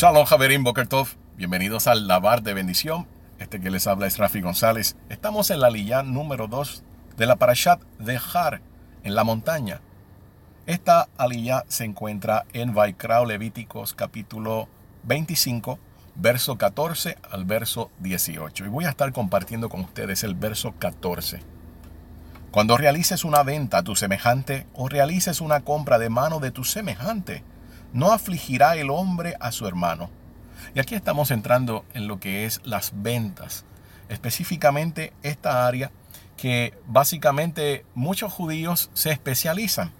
Shalom, Javerín Bokertov. Bienvenidos al Lavar de Bendición. Este que les habla es Rafi González. Estamos en la lilla número 2 de la Parashat de Har, en la montaña. Esta aliyah se encuentra en Vaikrao Levíticos capítulo 25, verso 14 al verso 18. Y voy a estar compartiendo con ustedes el verso 14. Cuando realices una venta a tu semejante o realices una compra de mano de tu semejante, no afligirá el hombre a su hermano. Y aquí estamos entrando en lo que es las ventas, específicamente esta área que básicamente muchos judíos se especializan.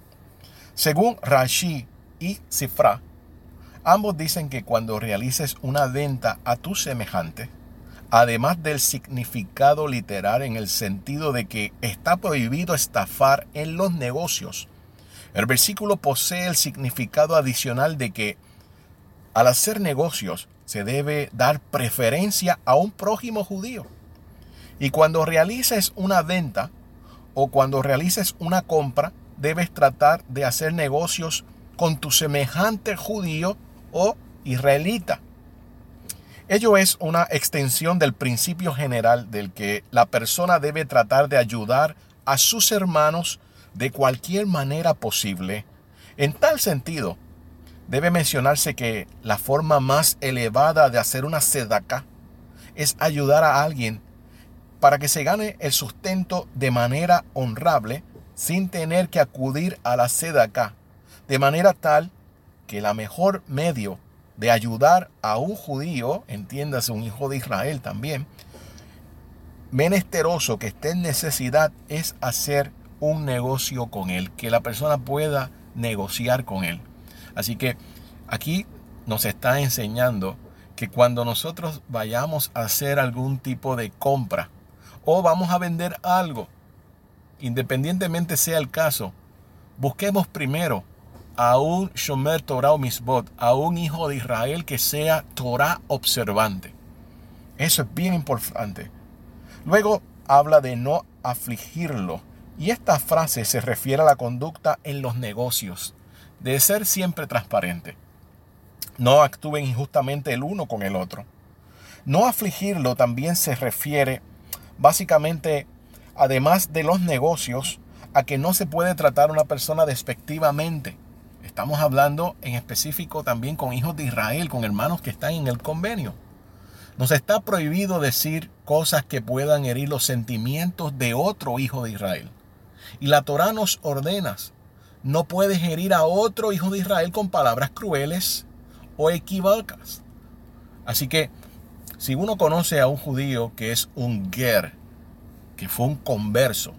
Según Rashi y Sifra, ambos dicen que cuando realices una venta a tu semejante, además del significado literal en el sentido de que está prohibido estafar en los negocios, el versículo posee el significado adicional de que al hacer negocios se debe dar preferencia a un prójimo judío. Y cuando realices una venta o cuando realices una compra, debes tratar de hacer negocios con tu semejante judío o israelita. Ello es una extensión del principio general del que la persona debe tratar de ayudar a sus hermanos de cualquier manera posible. En tal sentido, debe mencionarse que la forma más elevada de hacer una sedaka es ayudar a alguien para que se gane el sustento de manera honrable sin tener que acudir a la sedaka, de manera tal que la mejor medio de ayudar a un judío, entiéndase un hijo de Israel también, menesteroso que esté en necesidad es hacer un negocio con él, que la persona pueda negociar con él. Así que aquí nos está enseñando que cuando nosotros vayamos a hacer algún tipo de compra o vamos a vender algo, independientemente sea el caso, busquemos primero a un Shomer Torah Misbot, a un hijo de Israel que sea Torah observante. Eso es bien importante. Luego habla de no afligirlo y esta frase se refiere a la conducta en los negocios, de ser siempre transparente. No actúen injustamente el uno con el otro. No afligirlo también se refiere básicamente, además de los negocios, a que no se puede tratar a una persona despectivamente. Estamos hablando en específico también con hijos de Israel, con hermanos que están en el convenio. Nos está prohibido decir cosas que puedan herir los sentimientos de otro hijo de Israel. Y la Torah nos ordena, no puedes herir a otro hijo de Israel con palabras crueles o equívocas. Así que si uno conoce a un judío que es un ger, que fue un converso,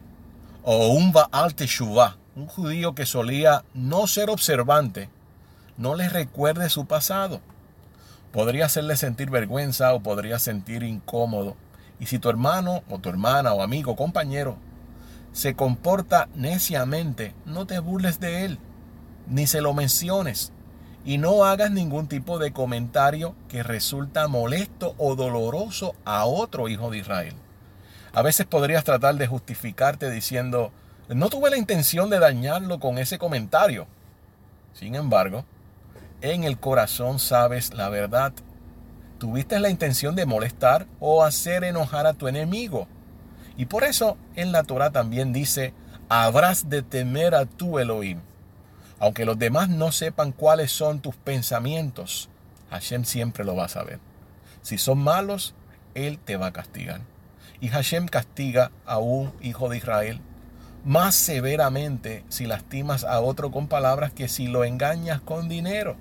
o un Baal Teshuvah, un judío que solía no ser observante, no le recuerde su pasado. Podría hacerle sentir vergüenza o podría sentir incómodo. Y si tu hermano o tu hermana o amigo compañero se comporta neciamente, no te burles de él, ni se lo menciones, y no hagas ningún tipo de comentario que resulta molesto o doloroso a otro hijo de Israel. A veces podrías tratar de justificarte diciendo, no tuve la intención de dañarlo con ese comentario. Sin embargo, en el corazón sabes la verdad. Tuviste la intención de molestar o hacer enojar a tu enemigo. Y por eso en la Torah también dice, habrás de temer a tu Elohim. Aunque los demás no sepan cuáles son tus pensamientos, Hashem siempre lo va a saber. Si son malos, Él te va a castigar. Y Hashem castiga a un hijo de Israel más severamente si lastimas a otro con palabras que si lo engañas con dinero.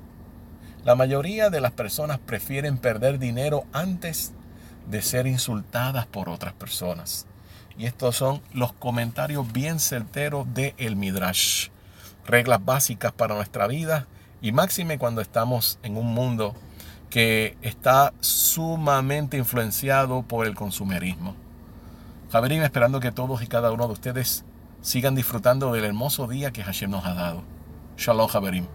La mayoría de las personas prefieren perder dinero antes de ser insultadas por otras personas. Y estos son los comentarios bien certeros de el Midrash. Reglas básicas para nuestra vida y máxime cuando estamos en un mundo que está sumamente influenciado por el consumerismo. Javerín, esperando que todos y cada uno de ustedes sigan disfrutando del hermoso día que Hashem nos ha dado. Shalom, Javerín.